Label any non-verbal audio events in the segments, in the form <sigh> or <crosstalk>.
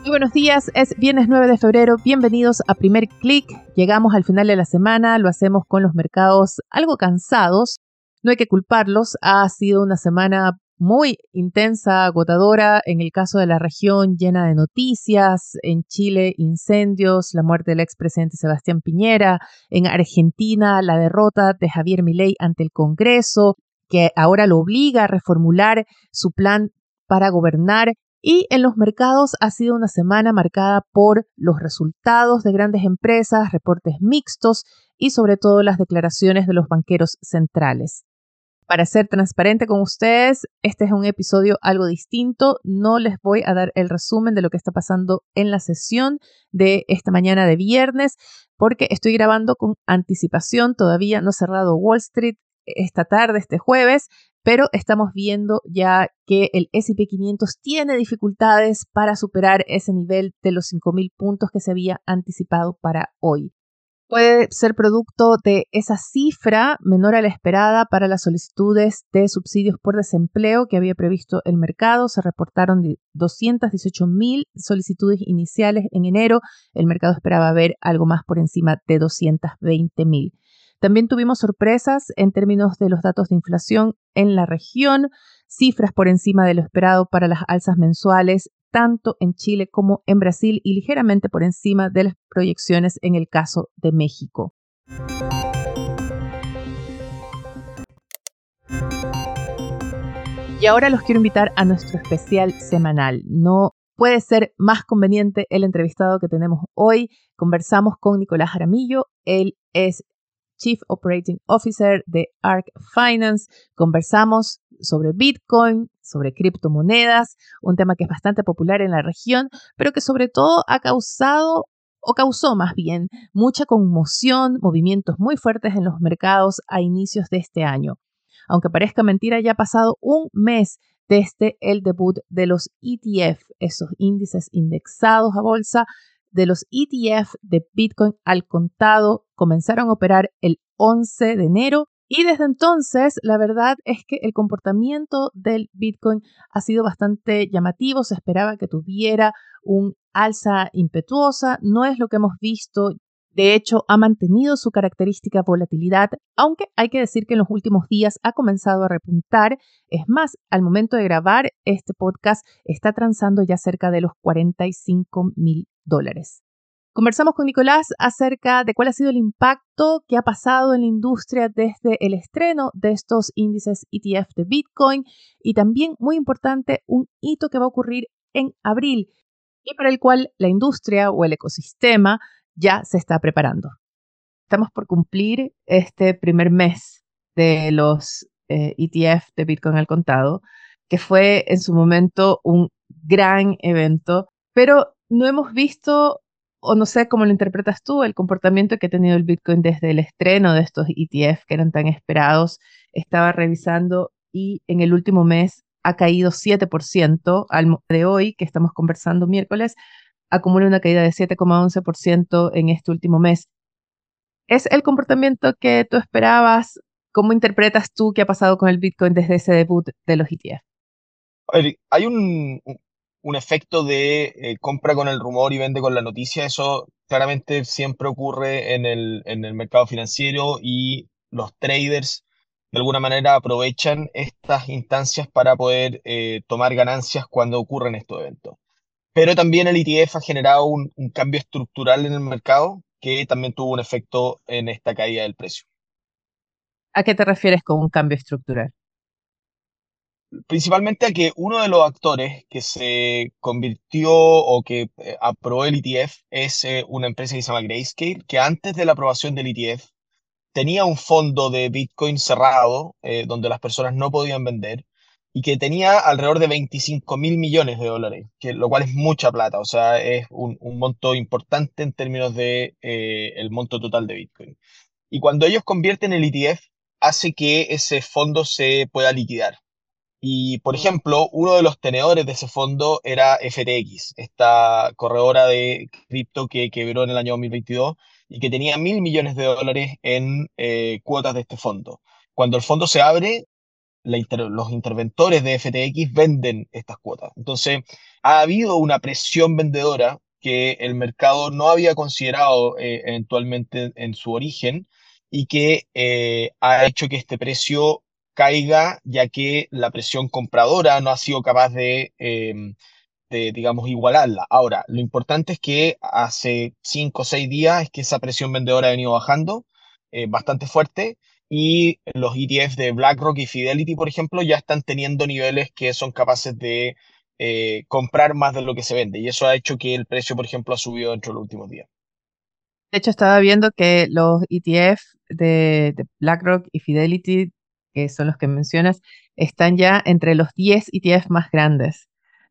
Muy buenos días, es viernes 9 de febrero, bienvenidos a Primer Click. Llegamos al final de la semana, lo hacemos con los mercados algo cansados, no hay que culparlos, ha sido una semana muy intensa, agotadora, en el caso de la región llena de noticias, en Chile incendios, la muerte del expresidente Sebastián Piñera, en Argentina la derrota de Javier Milei ante el Congreso, que ahora lo obliga a reformular su plan para gobernar y en los mercados ha sido una semana marcada por los resultados de grandes empresas, reportes mixtos y sobre todo las declaraciones de los banqueros centrales. Para ser transparente con ustedes, este es un episodio algo distinto. No les voy a dar el resumen de lo que está pasando en la sesión de esta mañana de viernes, porque estoy grabando con anticipación. Todavía no he cerrado Wall Street esta tarde, este jueves, pero estamos viendo ya que el SP 500 tiene dificultades para superar ese nivel de los 5.000 puntos que se había anticipado para hoy. Puede ser producto de esa cifra menor a la esperada para las solicitudes de subsidios por desempleo que había previsto el mercado. Se reportaron 218.000 solicitudes iniciales en enero. El mercado esperaba ver algo más por encima de 220.000. También tuvimos sorpresas en términos de los datos de inflación en la región, cifras por encima de lo esperado para las alzas mensuales, tanto en Chile como en Brasil y ligeramente por encima de las proyecciones en el caso de México. Y ahora los quiero invitar a nuestro especial semanal. No puede ser más conveniente el entrevistado que tenemos hoy. Conversamos con Nicolás Jaramillo. Él es Chief Operating Officer de ARC Finance. Conversamos sobre Bitcoin, sobre criptomonedas, un tema que es bastante popular en la región, pero que sobre todo ha causado o causó más bien mucha conmoción, movimientos muy fuertes en los mercados a inicios de este año. Aunque parezca mentira, ya ha pasado un mes desde el debut de los ETF, esos índices indexados a bolsa de los ETF de Bitcoin al contado comenzaron a operar el 11 de enero y desde entonces la verdad es que el comportamiento del Bitcoin ha sido bastante llamativo, se esperaba que tuviera un alza impetuosa, no es lo que hemos visto. De hecho, ha mantenido su característica volatilidad, aunque hay que decir que en los últimos días ha comenzado a repuntar. Es más, al momento de grabar este podcast está transando ya cerca de los 45 mil dólares. Conversamos con Nicolás acerca de cuál ha sido el impacto que ha pasado en la industria desde el estreno de estos índices ETF de Bitcoin y también, muy importante, un hito que va a ocurrir en abril y para el cual la industria o el ecosistema ya se está preparando. Estamos por cumplir este primer mes de los ETF eh, e de Bitcoin al contado, que fue en su momento un gran evento, pero no hemos visto, o no sé cómo lo interpretas tú, el comportamiento que ha tenido el Bitcoin desde el estreno de estos ETF que eran tan esperados. Estaba revisando y en el último mes ha caído 7% al de hoy, que estamos conversando miércoles, acumula una caída de 7,11% en este último mes. ¿Es el comportamiento que tú esperabas? ¿Cómo interpretas tú qué ha pasado con el Bitcoin desde ese debut de los ETF? Hay un, efecto de eh, compra con el rumor y vende con la noticia. Eso claramente siempre ocurre en el, en el mercado financiero y los traders de alguna manera aprovechan estas instancias para poder eh, tomar ganancias cuando ocurren estos eventos pero también el ETF ha generado un, cambio estructural en el mercado que también tuvo un efecto en esta caída del precio. ¿A qué te refieres con un cambio estructural? Principalmente a que uno de los actores que se convirtió o que eh, aprobó el ETF es eh, una empresa que se llama Grayscale, que antes de la aprobación del ETF tenía un fondo de Bitcoin cerrado, eh, donde las personas no podían vender, y que tenía alrededor de 25 mil millones de dólares, que, lo cual es mucha plata, o sea, es un, monto importante en términos de el monto total de Bitcoin. Y cuando ellos convierten el ETF, hace que ese fondo se pueda liquidar. Y, por ejemplo, uno de los tenedores de ese fondo era FTX, esta corredora de cripto que quebró en el año 2022 y que tenía mil millones de dólares en eh, cuotas de este fondo. Cuando el fondo se abre, los interventores de FTX venden estas cuotas. Entonces, ha habido una presión vendedora que el mercado no había considerado eh, eventualmente en su origen y que eh, ha hecho que este precio caiga, ya que la presión compradora no ha sido capaz de, em, de, digamos, igualarla. Ahora, lo importante es que hace cinco o seis días es que esa presión vendedora ha venido bajando eh, bastante fuerte y los ETF de BlackRock y Fidelity, por ejemplo, ya están teniendo niveles que son capaces de eh, comprar más de lo que se vende. Y eso ha hecho que el precio, por ejemplo, ha subido dentro de los últimos días. De hecho, estaba viendo que los ETF de, BlackRock y Fidelity, que son los que mencionas, están ya entre los 10 ETF más grandes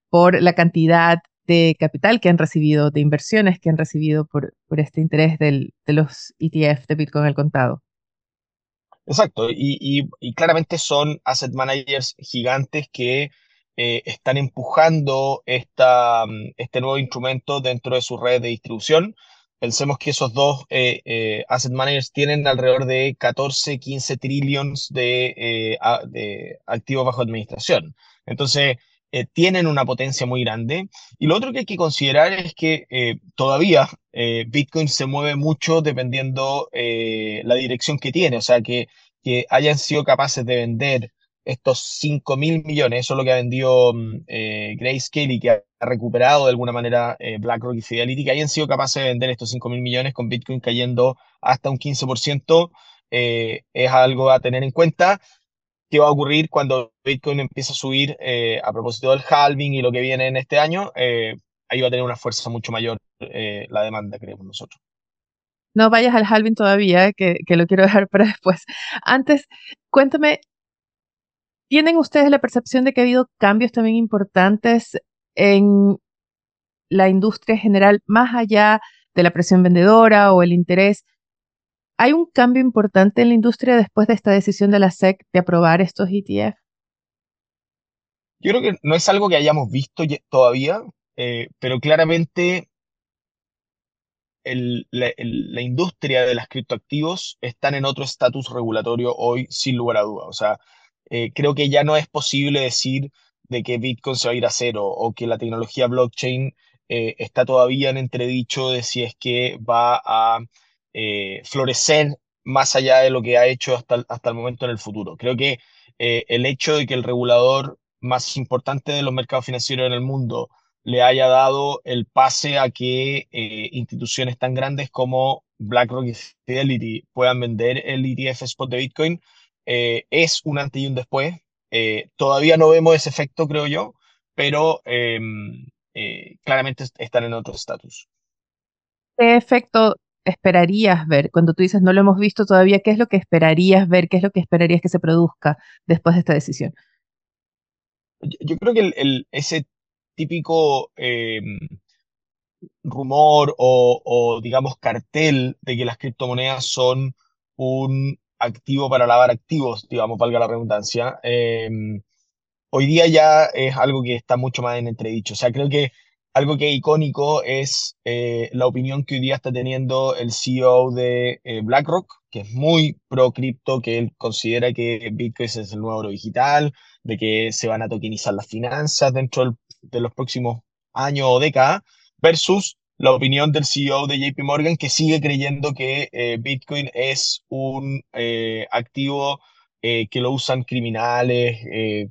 por la cantidad de capital que han recibido, de inversiones que han recibido por, por este interés de los ETF de Bitcoin al contado. Exacto, y, claramente son asset managers gigantes que eh, están empujando esta, este nuevo instrumento dentro de su red de distribución Pensemos que esos dos eh, eh, asset managers tienen alrededor de 14, 15 trillions de, eh, de activos bajo administración. Entonces, tienen una potencia muy grande. Y lo otro que hay que considerar es que todavía Bitcoin se mueve mucho dependiendo la dirección que tiene. O sea, que, que hayan sido capaces de vender estos 5 mil millones, eso es lo que ha vendido mm, eh, Grayscale y que ha recuperado de alguna manera eh, BlackRock y Fidelity, que hayan sido capaces de vender estos 5 mil millones con Bitcoin cayendo hasta un 15%, eh, es algo a tener en cuenta. ¿Qué va a ocurrir cuando Bitcoin empiece a subir eh, a propósito del halving y lo que viene en este año? ahí va a tener una fuerza mucho mayor la demanda, creemos nosotros. No vayas al halving todavía, que, que lo quiero dejar para después. Antes, cuéntame ¿Tienen ustedes la percepción de que ha habido cambios también importantes en la industria en general, más allá de la presión vendedora o el interés? ¿Hay un cambio importante en la industria después de esta decisión de la SEC de aprobar estos ETF? Yo creo que no es algo que hayamos visto todavía, eh, pero claramente la, la, industria de las criptoactivos están en otro estatus regulatorio hoy, sin lugar a duda. O sea, eh, creo que ya no es posible decir de que Bitcoin se va a ir a cero o que la tecnología blockchain eh, está todavía en entredicho de si es que va a eh, florecer más allá de lo que ha hecho hasta, hasta el momento en el futuro. Creo que el hecho de que el regulador más importante de los mercados financieros en el mundo le haya dado el pase a que instituciones tan grandes como BlackRock y Fidelity puedan vender el ETF spot de Bitcoin eh, es un antes y un después. Eh, todavía no vemos ese efecto, creo yo, pero em, eh, claramente están en otro estatus. ¿Qué efecto esperarías ver? Cuando tú dices no lo hemos visto todavía, ¿qué es lo que esperarías ver? ¿Qué es lo que esperarías que se produzca después de esta decisión? Yo, creo que el, ese típico em, rumor o, o, digamos, cartel de que las criptomonedas son un activo para lavar activos, digamos, valga la redundancia, em, hoy día ya es algo que está mucho más en entredicho. O sea, creo que algo que es icónico es eh, la opinión que hoy día está teniendo el CEO de eh, BlackRock, que es muy pro cripto, que él considera que Bitcoin es el nuevo oro digital, de que se van a tokenizar las finanzas dentro de los próximos años o décadas, versus la opinión del CEO de JP Morgan, que sigue creyendo que eh, Bitcoin es un eh, activo eh, que lo usan criminales,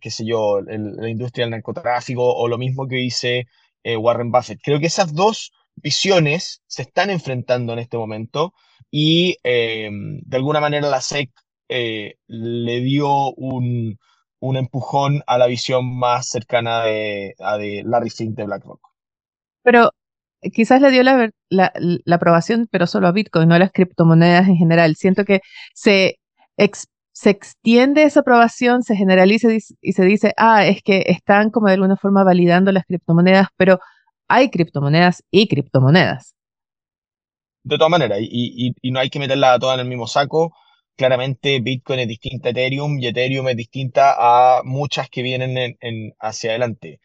qué sé yo, la industria del narcotráfico, o lo mismo que dice Warren Buffett. Creo que esas dos visiones se están enfrentando en este momento y de alguna manera la SEC le dio un, un empujón a la visión más cercana de, a de Larry Fink de BlackRock. Pero quizás le dio la, la, aprobación, pero solo a Bitcoin, no a las criptomonedas en general. Siento que se, se extiende esa aprobación, se generaliza y se dice, ah, es que están como de alguna forma validando las criptomonedas, pero hay criptomonedas y criptomonedas. De todas maneras, y, y, no hay que meterla todas en el mismo saco. Claramente Bitcoin es distinta a Ethereum y Ethereum es distinta a muchas que vienen en, hacia adelante.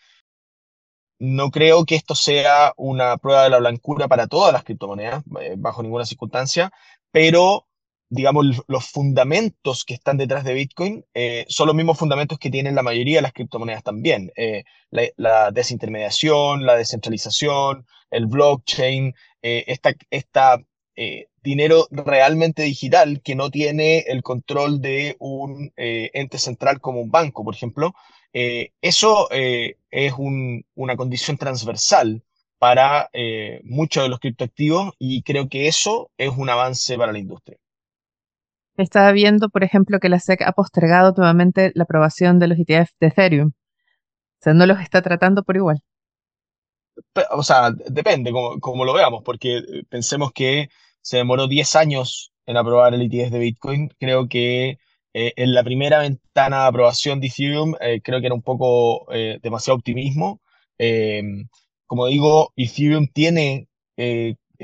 No creo que esto sea una prueba de la blancura para todas las criptomonedas, eh, bajo ninguna circunstancia, pero digamos, los fundamentos que están detrás de Bitcoin eh, son los mismos fundamentos que tienen la mayoría de las criptomonedas también. Eh, la, desintermediación, la descentralización, el blockchain, eh, esta, esta dinero realmente digital que no tiene el control de un ente central como un banco, por ejemplo. Eso es una condición transversal para muchos de los criptoactivos y creo que eso es un avance para la industria. Estaba viendo, por ejemplo, que la SEC ha postergado nuevamente la aprobación de los ETF de Ethereum. O sea, no los está tratando por igual. O sea, depende como, lo veamos, porque eh, pensemos que se demoró 10 años en aprobar el ETF de Bitcoin. Creo que eh, en la primera ventana de aprobación de Ethereum, eh, creo que era un poco demasiado optimismo. como digo, Ethereum tiene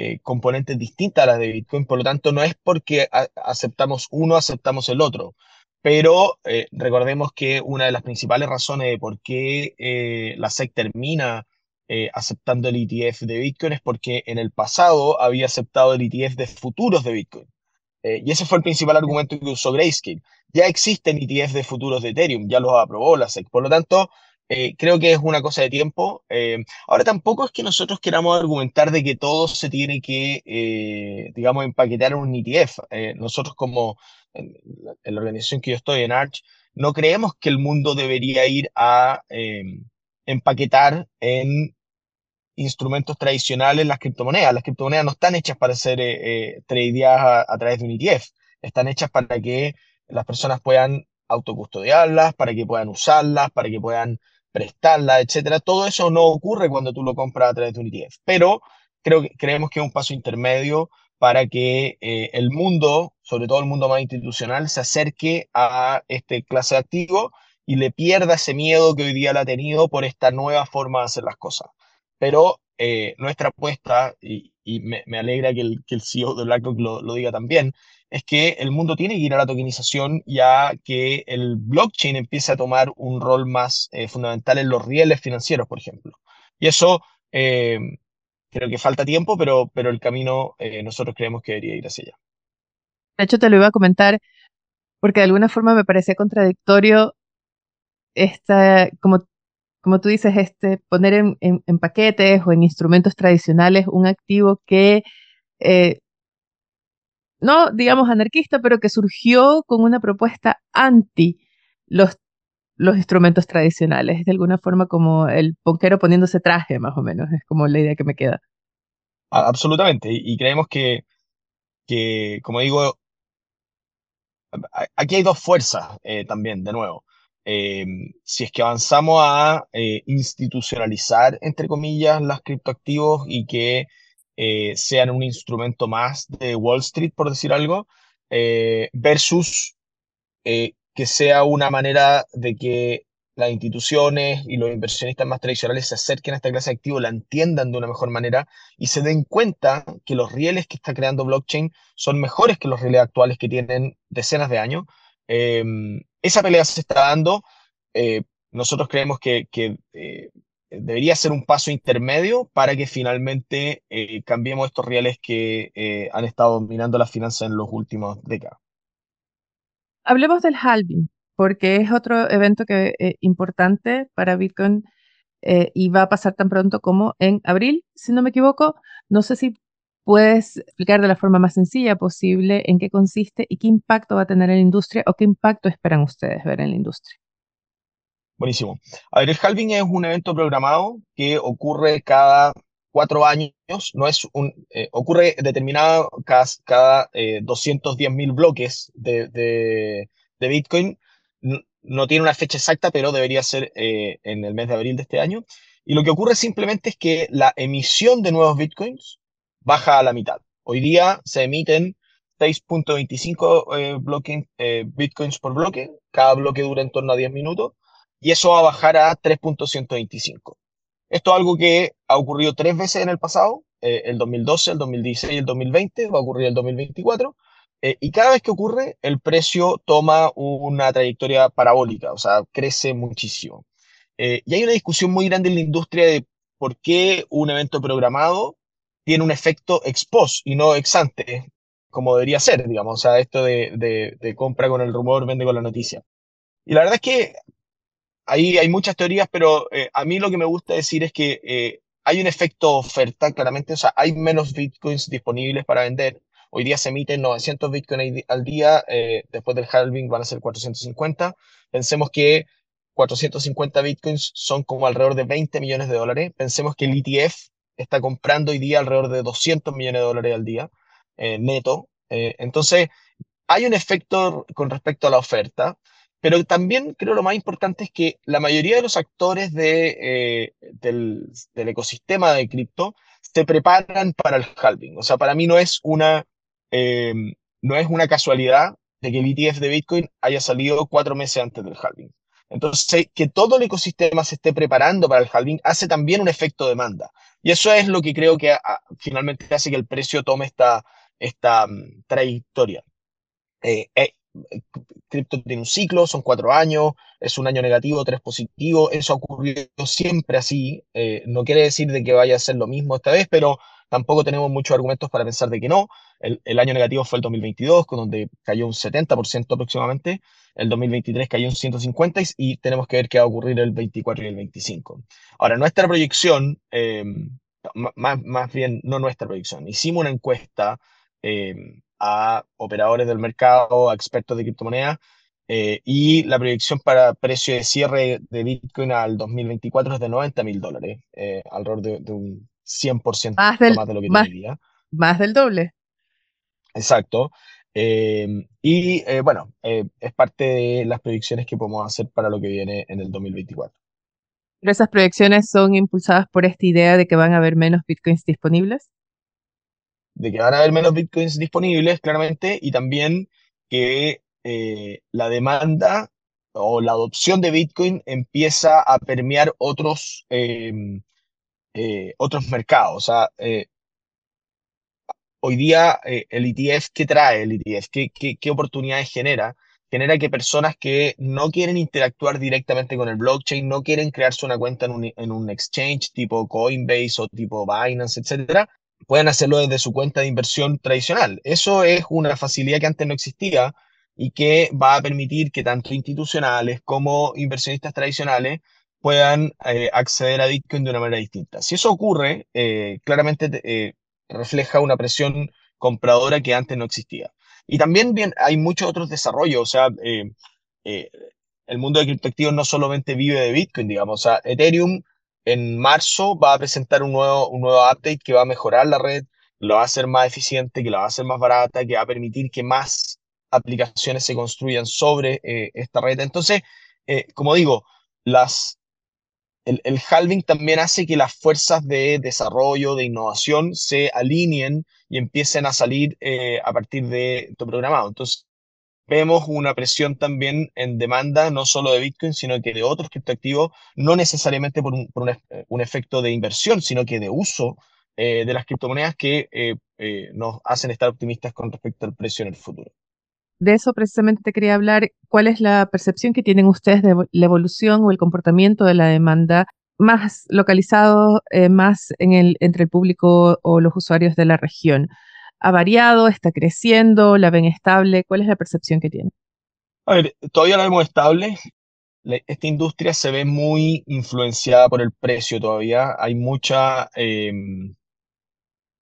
eh, componentes distintas a las de Bitcoin, por lo tanto no es porque aceptamos uno, aceptamos el otro. Pero eh, recordemos que una de las principales razones de por qué eh, la SEC termina aceptando el ETF de Bitcoin es porque en el pasado había aceptado el ETF de futuros de Bitcoin. Y ese fue el principal argumento que usó Grayscale. Ya existen ETF de futuros de Ethereum, ya los aprobó la SEC. Por lo tanto, eh, creo que es una cosa de tiempo. Eh, ahora tampoco es que nosotros queramos argumentar de que todo se tiene que, eh, digamos, empaquetar en un ETF. nosotros como en, la organización que yo estoy, en Arch, no creemos que el mundo debería ir a empaquetar en instrumentos tradicionales las criptomonedas. Las criptomonedas no están hechas para ser tradeadas a través de un ETF. Están hechas para que las personas puedan autocustodiarlas, para que puedan usarlas, para que puedan prestarla, etcétera. Todo eso no ocurre cuando tú lo compras a través de un ETF, pero creo que, creemos que es un paso intermedio para que eh, el mundo, sobre todo el mundo más institucional, se acerque a este clase de activo y le pierda ese miedo que hoy día la ha tenido por esta nueva forma de hacer las cosas. Pero eh, nuestra apuesta, y, me, alegra que el, CEO de BlackRock lo, diga también, es que el mundo tiene que ir a la tokenización ya que el blockchain empiece a tomar un rol más eh, fundamental en los rieles financieros, por ejemplo. Y eso eh, creo que falta tiempo, pero, pero el camino nosotros creemos que debería ir hacia allá. De hecho, te lo iba a comentar porque de alguna forma me parecía contradictorio esta, como, como tú dices, este, poner en, paquetes o en instrumentos tradicionales un activo que no digamos anarquista, pero que surgió con una propuesta anti los, instrumentos tradicionales, de alguna forma como el ponquero poniéndose traje, más o menos, es como la idea que me queda. Absolutamente, y creemos que, que como digo, aquí hay dos fuerzas eh, también, de nuevo. Em, si es que avanzamos a eh, institucionalizar, entre comillas, las criptoactivos y que eh, sean un instrumento más de Wall Street, por decir algo, eh, versus que sea una manera de que las instituciones y los inversionistas más tradicionales se acerquen a esta clase de activos, la entiendan de una mejor manera y se den cuenta que los rieles que está creando blockchain son mejores que los rieles actuales que tienen decenas de años. Esa pelea se está dando. nosotros creemos que, que debería ser un paso intermedio para que finalmente eh, cambiemos estos reales que eh, han estado dominando las finanzas en los últimos décadas. Hablemos del halving, porque es otro evento que, eh, importante para Bitcoin y va a pasar tan pronto como en abril, si no me equivoco. No sé si puedes explicar de la forma más sencilla posible en qué consiste y qué impacto va a tener en la industria o qué impacto esperan ustedes ver en la industria. Buenísimo. A ver, el halving es un evento programado que ocurre cada cuatro años, no es un, eh, ocurre determinado cada, cada eh, 210 mil bloques de, de, Bitcoin. no tiene una fecha exacta, pero debería ser eh, en el mes de abril de este año. Y lo que ocurre simplemente es que la emisión de nuevos bitcoins baja a la mitad. Hoy día se emiten 6.25 eh, eh, bitcoins por bloque, cada bloque dura en torno a 10 minutos, y eso va a bajar a 3.125. Esto es algo que ha ocurrido tres veces en el pasado, eh, el 2012, el 2016 y el 2020, va a ocurrir el 2024, y cada vez que ocurre, el precio toma una trayectoria parabólica, o sea, crece muchísimo. y hay una discusión muy grande en la industria de por qué un evento programado tiene un efecto ex post y no ex ante, como debería ser, digamos, o sea, esto de, de, compra con el rumor, vende con la noticia. Y la verdad es que ahí hay muchas teorías, pero eh, a mí lo que me gusta decir es que eh, hay un efecto oferta, claramente, o sea, hay menos bitcoins disponibles para vender. Hoy día se emiten 900 bitcoins al día, eh, después del halving van a ser 450. Pensemos que 450 bitcoins son como alrededor de 20 millones de dólares. Pensemos que el ETF está comprando hoy día alrededor de 200 millones de dólares al día eh, neto. Eh, entonces, hay un efecto con respecto a la oferta, pero también creo lo más importante es que la mayoría de los actores de, eh, del, del, ecosistema de cripto se preparan para el halving. O sea, para mí no es una, no es una casualidad de que el ETF de Bitcoin haya salido cuatro meses antes del halving. Entonces, que todo el ecosistema se esté preparando para el halving hace también un efecto demanda. Y eso es lo que creo que ah, finalmente hace que el precio tome esta, esta mm, trayectoria. Eh, eh, cripto tiene un ciclo, son cuatro años, es un año negativo, tres positivo, eso ha ocurrido siempre así, eh, no quiere decir de que vaya a ser lo mismo esta vez, pero tampoco tenemos muchos argumentos para pensar de que no. El, el año negativo fue el 2022, con donde cayó un 70% aproximadamente, el 2023 cayó un 150 y tenemos que ver qué va a ocurrir el 24 y el 25. Ahora, nuestra proyección, más, más bien no nuestra proyección, hicimos una encuesta Em, a operadores del mercado, a expertos de criptomonedas, eh, y la proyección para precio de cierre de Bitcoin al 2024 es de 90 mil dólares, eh, alrededor de, un 100% más, más, de lo que más, Más del doble. Exacto. Em, y eh, bueno, es parte de las proyecciones que podemos hacer para lo que viene en el 2024. ¿Pero esas proyecciones son impulsadas por esta idea de que van a haber menos bitcoins disponibles? de que van a haber menos bitcoins disponibles, claramente, y también que eh, la demanda o la adopción de Bitcoin empieza a permear otros, eh, otros mercados. O sea, eh, hoy día el ETF, ¿qué trae el ETF? ¿Qué, qué, oportunidades genera? Genera que personas que no quieren interactuar directamente con el blockchain, no quieren crearse una cuenta en un, en un exchange tipo Coinbase o tipo Binance, etcétera, puedan hacerlo desde su cuenta de inversión tradicional. Eso es una facilidad que antes no existía y que va a permitir que tanto institucionales como inversionistas tradicionales puedan eh, acceder a Bitcoin de una manera distinta. Si eso ocurre, eh, claramente eh, refleja una presión compradora que antes no existía. Y también hay muchos otros desarrollos, o sea, el mundo de criptoactivos no solamente vive de Bitcoin, digamos, o sea, Ethereum en marzo va a presentar un nuevo, un nuevo update que va a mejorar la red, lo va a hacer más eficiente, que la va a hacer más barata, que va a permitir que más aplicaciones se construyan sobre esta red. Entonces, como digo, las, el, halving también hace que las fuerzas de desarrollo, de innovación, se alineen y empiecen a salir eh, a partir de tu programado. Entonces, vemos una presión también en demanda, no solo de Bitcoin, sino que de otros criptoactivos, no necesariamente por un, un, efecto de inversión, sino que de uso eh, de las criptomonedas que eh, eh, nos hacen estar optimistas con respecto al precio en el futuro. De eso precisamente te quería hablar. ¿Cuál es la percepción que tienen ustedes de la evolución o el comportamiento de la demanda más localizado, más en el, entre el público o los usuarios de la región? ¿Ha variado? ¿Está creciendo? ¿La ven estable? ¿Cuál es la percepción que tiene? A ver, todavía la vemos estable. Esta industria se ve muy influenciada por el precio todavía. Hay mucha, em,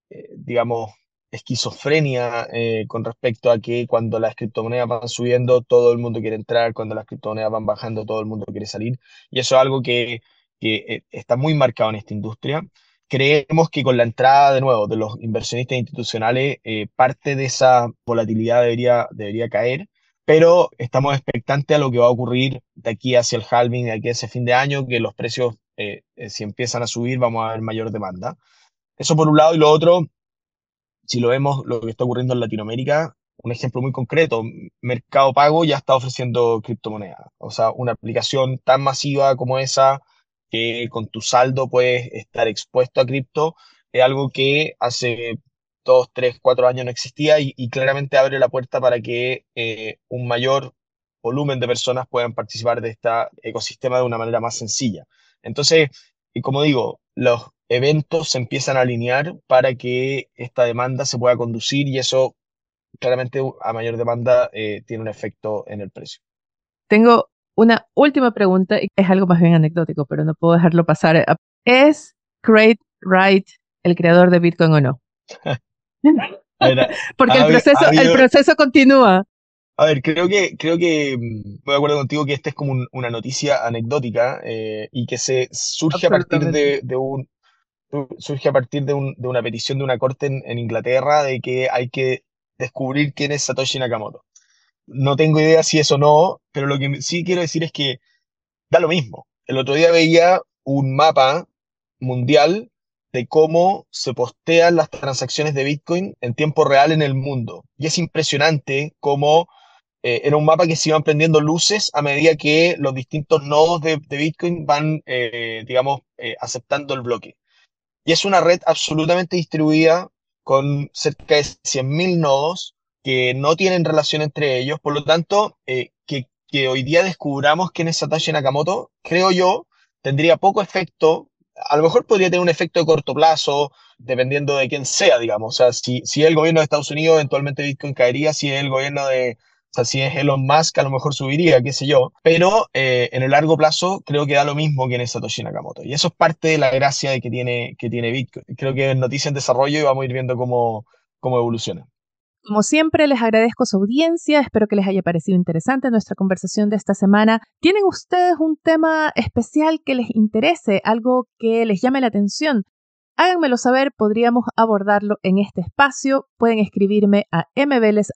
eh, digamos, esquizofrenia eh, con respecto a que cuando las criptomonedas van subiendo, todo el mundo quiere entrar, cuando las criptomonedas van bajando, todo el mundo quiere salir. Y eso es algo que, que eh, está muy marcado en esta industria creemos que con la entrada de nuevo de los inversionistas institucionales, eh, parte de esa volatilidad debería, debería caer, pero estamos expectantes a lo que va a ocurrir de aquí hacia el halving, de aquí hacia fin de año, que los precios, si empiezan a subir, vamos a ver mayor demanda. Eso por un lado, y lo otro, si lo vemos, lo que está ocurriendo en Latinoamérica, un ejemplo muy concreto, Mercado Pago ya está ofreciendo criptomonedas. O sea, una aplicación tan masiva como esa, que con tu saldo puedes estar expuesto a cripto, es algo que hace dos, tres, cuatro años no existía y, claramente abre la puerta para que eh, un mayor volumen de personas puedan participar de este ecosistema de una manera más sencilla. Entonces, como digo, los eventos se empiezan a alinear para que esta demanda se pueda conducir y eso claramente a mayor demanda eh, tiene un efecto en el precio. Tengo una última pregunta, y es algo más bien anecdótico, pero no puedo dejarlo pasar. ¿Es Craig Wright el creador de Bitcoin o no? <laughs> Porque el proceso, el proceso continúa. A ver, creo que, creo que mm, de acuerdo contigo que esta es como una noticia anecdótica eh, y que se surge a partir de, un surge a partir de, una petición de una corte en, Inglaterra de que hay que descubrir quién es Satoshi Nakamoto. No tengo idea si eso no, pero lo que sí quiero decir es que da lo mismo. El otro día veía un mapa mundial de cómo se postean las transacciones de Bitcoin en tiempo real en el mundo. Y es impresionante cómo eh, era un mapa que se iban prendiendo luces a medida que los distintos nodos de, Bitcoin van, eh, digamos, eh, aceptando el bloque. Y es una red absolutamente distribuida con cerca de 100.000 nodos que no tienen relación entre ellos. Por lo tanto, que, que hoy día descubramos quién es Satoshi Nakamoto, creo yo, tendría poco efecto a lo mejor podría tener un efecto de corto plazo, dependiendo de quién sea, digamos. O sea, si, si el gobierno de Estados Unidos, eventualmente Bitcoin caería, si el gobierno de, sea, si es Elon Musk, a lo mejor subiría, qué sé yo. Pero eh, en el largo plazo creo que da lo mismo que en Satoshi Nakamoto. Y eso es parte de la gracia de que tiene, que tiene Bitcoin. Creo que es noticia en desarrollo y vamos a ir viendo cómo, cómo evoluciona. Como siempre, les agradezco su audiencia, espero que les haya parecido interesante nuestra conversación de esta semana. ¿Tienen ustedes un tema especial que les interese, algo que les llame la atención? Háganmelo saber, podríamos abordarlo en este espacio. Pueden escribirme a mveles.df.cl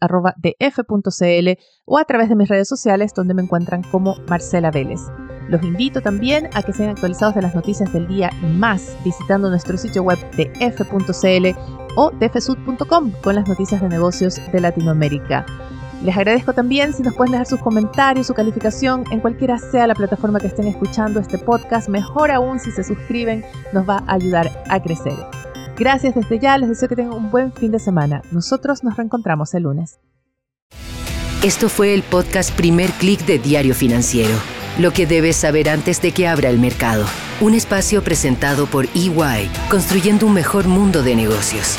o a través de mis redes sociales donde me encuentran como Marcela Vélez. Los invito también a que sean actualizados de las noticias del día y más visitando nuestro sitio web de f.cl o dfsud.com con las noticias de negocios de Latinoamérica. Les agradezco también si nos pueden dejar sus comentarios, su calificación en cualquiera sea la plataforma que estén escuchando este podcast. Mejor aún si se suscriben, nos va a ayudar a crecer. Gracias desde ya, les deseo que tengan un buen fin de semana. Nosotros nos reencontramos el lunes. Esto fue el podcast Primer Click de Diario Financiero. Lo que debes saber antes de que abra el mercado. Un espacio presentado por EY, construyendo un mejor mundo de negocios.